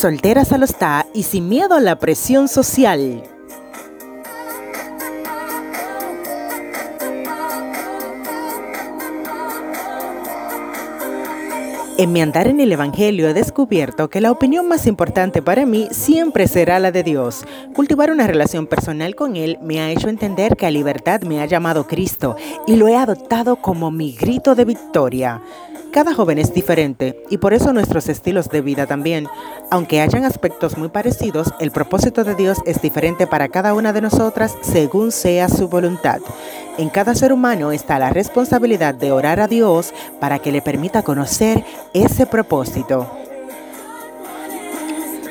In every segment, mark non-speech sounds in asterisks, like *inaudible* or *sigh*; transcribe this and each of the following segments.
Solteras a los está y sin miedo a la presión social. En mi andar en el Evangelio he descubierto que la opinión más importante para mí siempre será la de Dios. Cultivar una relación personal con Él me ha hecho entender que a libertad me ha llamado Cristo y lo he adoptado como mi grito de victoria. Cada joven es diferente y por eso nuestros estilos de vida también. Aunque hayan aspectos muy parecidos, el propósito de Dios es diferente para cada una de nosotras según sea su voluntad. En cada ser humano está la responsabilidad de orar a Dios para que le permita conocer ese propósito.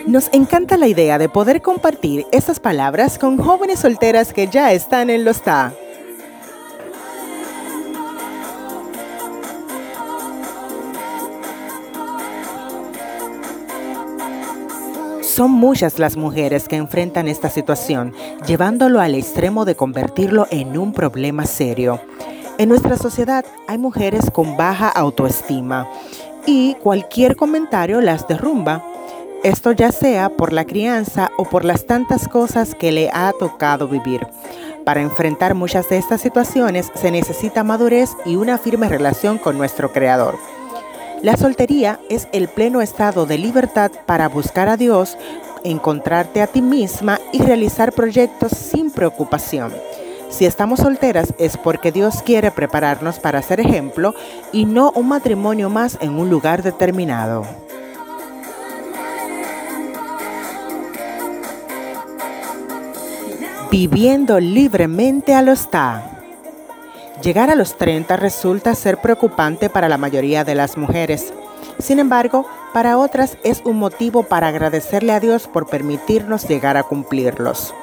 Nos encanta la idea de poder compartir esas palabras con jóvenes solteras que ya están en los TA. Son muchas las mujeres que enfrentan esta situación, llevándolo al extremo de convertirlo en un problema serio. En nuestra sociedad hay mujeres con baja autoestima y cualquier comentario las derrumba. Esto ya sea por la crianza o por las tantas cosas que le ha tocado vivir. Para enfrentar muchas de estas situaciones se necesita madurez y una firme relación con nuestro Creador. La soltería es el pleno estado de libertad para buscar a Dios, encontrarte a ti misma y realizar proyectos sin preocupación. Si estamos solteras es porque Dios quiere prepararnos para ser ejemplo y no un matrimonio más en un lugar determinado. Viviendo libremente a los TA. Llegar a los 30 resulta ser preocupante para la mayoría de las mujeres. Sin embargo, para otras es un motivo para agradecerle a Dios por permitirnos llegar a cumplirlos.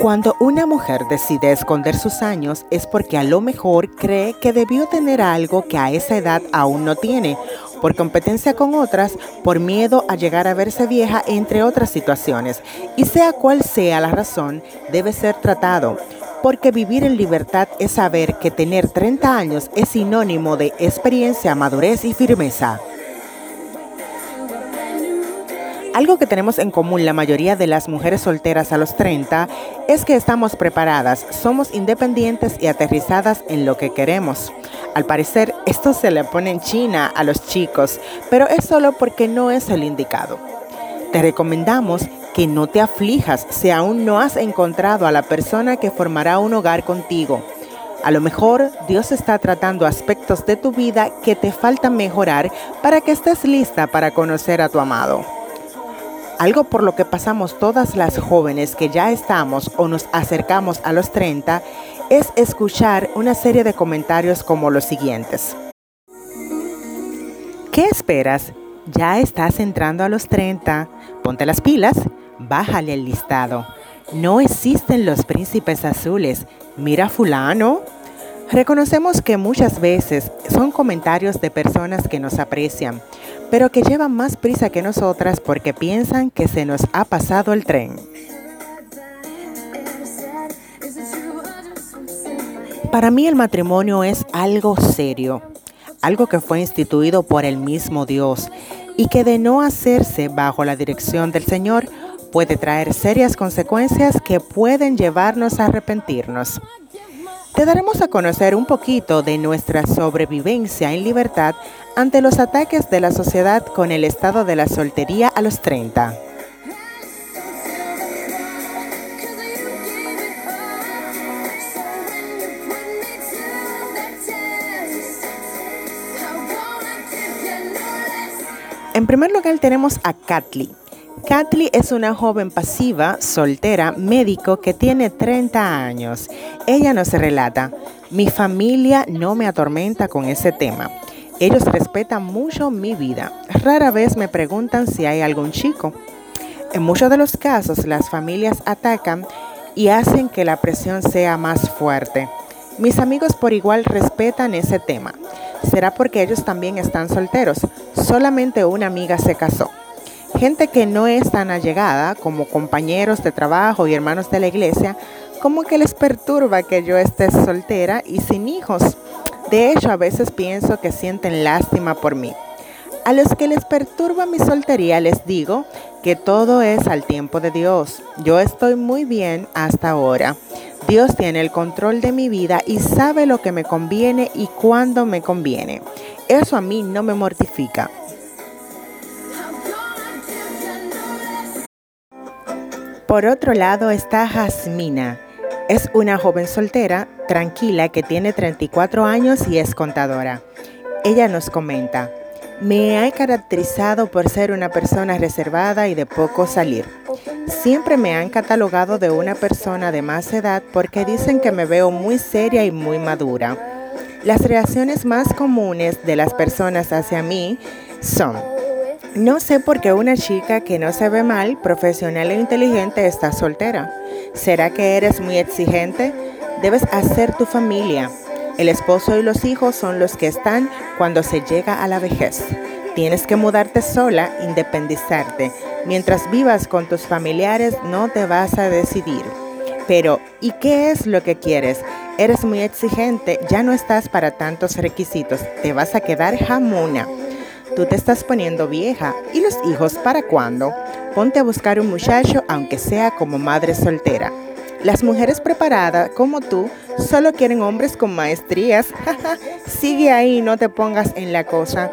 Cuando una mujer decide esconder sus años es porque a lo mejor cree que debió tener algo que a esa edad aún no tiene, por competencia con otras, por miedo a llegar a verse vieja, entre otras situaciones. Y sea cual sea la razón, debe ser tratado porque vivir en libertad es saber que tener 30 años es sinónimo de experiencia, madurez y firmeza. Algo que tenemos en común la mayoría de las mujeres solteras a los 30 es que estamos preparadas, somos independientes y aterrizadas en lo que queremos. Al parecer, esto se le pone en China a los chicos, pero es solo porque no es el indicado. Te recomendamos que no te aflijas si aún no has encontrado a la persona que formará un hogar contigo. A lo mejor Dios está tratando aspectos de tu vida que te faltan mejorar para que estés lista para conocer a tu amado. Algo por lo que pasamos todas las jóvenes que ya estamos o nos acercamos a los 30 es escuchar una serie de comentarios como los siguientes. ¿Qué esperas? Ya estás entrando a los 30. Ponte las pilas bájale el listado. No existen los príncipes azules. Mira fulano. Reconocemos que muchas veces son comentarios de personas que nos aprecian, pero que llevan más prisa que nosotras porque piensan que se nos ha pasado el tren. Para mí el matrimonio es algo serio, algo que fue instituido por el mismo Dios y que de no hacerse bajo la dirección del Señor puede traer serias consecuencias que pueden llevarnos a arrepentirnos. Te daremos a conocer un poquito de nuestra sobrevivencia en libertad ante los ataques de la sociedad con el estado de la soltería a los 30. En primer lugar tenemos a Katly. Katly es una joven pasiva, soltera, médico que tiene 30 años. Ella nos relata, mi familia no me atormenta con ese tema. Ellos respetan mucho mi vida. Rara vez me preguntan si hay algún chico. En muchos de los casos las familias atacan y hacen que la presión sea más fuerte. Mis amigos por igual respetan ese tema. Será porque ellos también están solteros. Solamente una amiga se casó. Gente que no es tan allegada, como compañeros de trabajo y hermanos de la iglesia, como que les perturba que yo esté soltera y sin hijos. De hecho, a veces pienso que sienten lástima por mí. A los que les perturba mi soltería les digo que todo es al tiempo de Dios. Yo estoy muy bien hasta ahora. Dios tiene el control de mi vida y sabe lo que me conviene y cuándo me conviene. Eso a mí no me mortifica. Por otro lado está Jasmina. Es una joven soltera, tranquila, que tiene 34 años y es contadora. Ella nos comenta, me he caracterizado por ser una persona reservada y de poco salir. Siempre me han catalogado de una persona de más edad porque dicen que me veo muy seria y muy madura. Las reacciones más comunes de las personas hacia mí son, no sé por qué una chica que no se ve mal, profesional e inteligente está soltera. ¿Será que eres muy exigente? Debes hacer tu familia. El esposo y los hijos son los que están cuando se llega a la vejez. Tienes que mudarte sola, independizarte. Mientras vivas con tus familiares no te vas a decidir. Pero, ¿y qué es lo que quieres? Eres muy exigente, ya no estás para tantos requisitos, te vas a quedar jamona. Tú te estás poniendo vieja. ¿Y los hijos para cuándo? Ponte a buscar un muchacho aunque sea como madre soltera. Las mujeres preparadas como tú solo quieren hombres con maestrías. *laughs* Sigue ahí, no te pongas en la cosa.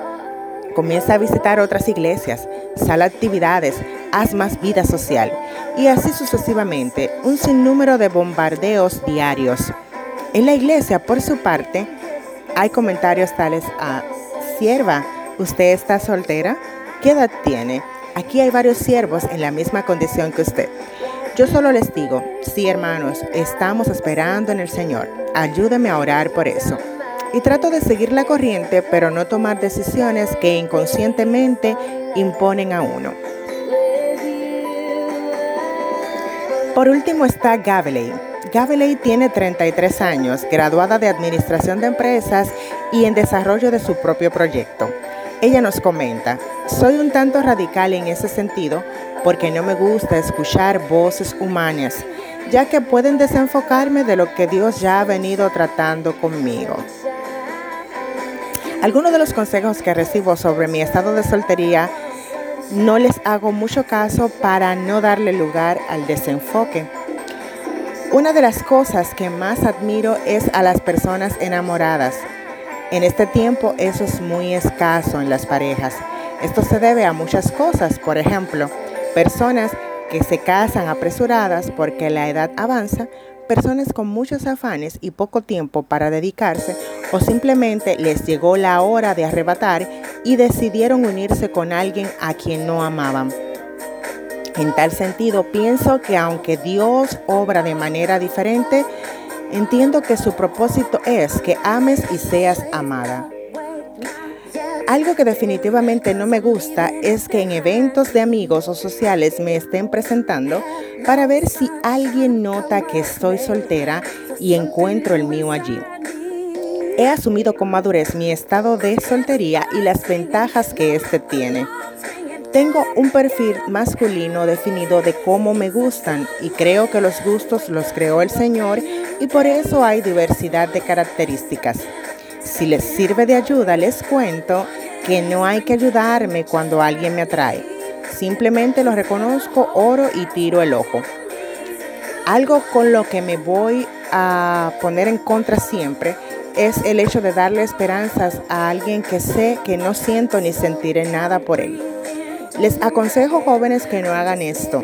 Comienza a visitar otras iglesias, sal actividades, haz más vida social y así sucesivamente, un sinnúmero de bombardeos diarios. En la iglesia, por su parte, hay comentarios tales a, sierva, ¿Usted está soltera? ¿Qué edad tiene? Aquí hay varios siervos en la misma condición que usted. Yo solo les digo, sí hermanos, estamos esperando en el Señor. Ayúdeme a orar por eso. Y trato de seguir la corriente, pero no tomar decisiones que inconscientemente imponen a uno. Por último está Gaveley. Gaveley tiene 33 años, graduada de Administración de Empresas y en desarrollo de su propio proyecto. Ella nos comenta, soy un tanto radical en ese sentido porque no me gusta escuchar voces humanas, ya que pueden desenfocarme de lo que Dios ya ha venido tratando conmigo. Algunos de los consejos que recibo sobre mi estado de soltería no les hago mucho caso para no darle lugar al desenfoque. Una de las cosas que más admiro es a las personas enamoradas en este tiempo eso es muy escaso en las parejas. Esto se debe a muchas cosas, por ejemplo, personas que se casan apresuradas porque la edad avanza, personas con muchos afanes y poco tiempo para dedicarse o simplemente les llegó la hora de arrebatar y decidieron unirse con alguien a quien no amaban. En tal sentido, pienso que aunque Dios obra de manera diferente, Entiendo que su propósito es que ames y seas amada. Algo que definitivamente no me gusta es que en eventos de amigos o sociales me estén presentando para ver si alguien nota que estoy soltera y encuentro el mío allí. He asumido con madurez mi estado de soltería y las ventajas que éste tiene. Tengo un perfil masculino definido de cómo me gustan y creo que los gustos los creó el Señor y por eso hay diversidad de características. Si les sirve de ayuda, les cuento que no hay que ayudarme cuando alguien me atrae. Simplemente lo reconozco, oro y tiro el ojo. Algo con lo que me voy a poner en contra siempre es el hecho de darle esperanzas a alguien que sé que no siento ni sentiré nada por él. Les aconsejo jóvenes que no hagan esto.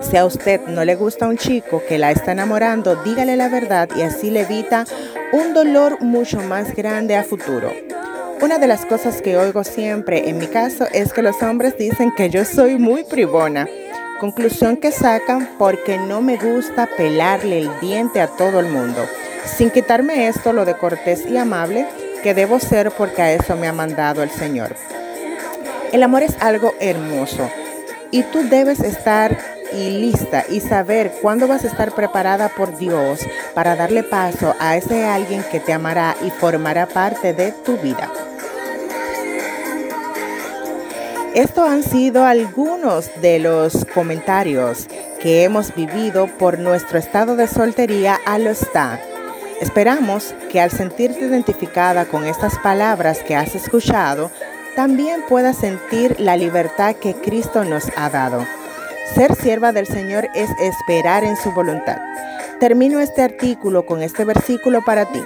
Si a usted no le gusta un chico que la está enamorando, dígale la verdad y así le evita un dolor mucho más grande a futuro. Una de las cosas que oigo siempre en mi caso es que los hombres dicen que yo soy muy privona. Conclusión que sacan porque no me gusta pelarle el diente a todo el mundo. Sin quitarme esto lo de cortés y amable que debo ser porque a eso me ha mandado el Señor. El amor es algo hermoso y tú debes estar y lista y saber cuándo vas a estar preparada por Dios para darle paso a ese alguien que te amará y formará parte de tu vida. Estos han sido algunos de los comentarios que hemos vivido por nuestro estado de soltería a lo está. Esperamos que al sentirte identificada con estas palabras que has escuchado, también puedas sentir la libertad que Cristo nos ha dado. Ser sierva del Señor es esperar en su voluntad. Termino este artículo con este versículo para ti.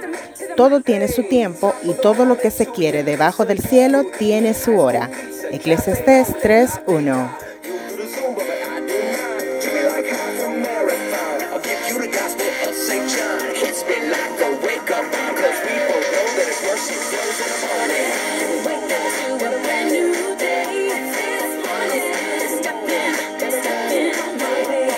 Todo tiene su tiempo y todo lo que se quiere debajo del cielo tiene su hora. Eclesiastés 3.1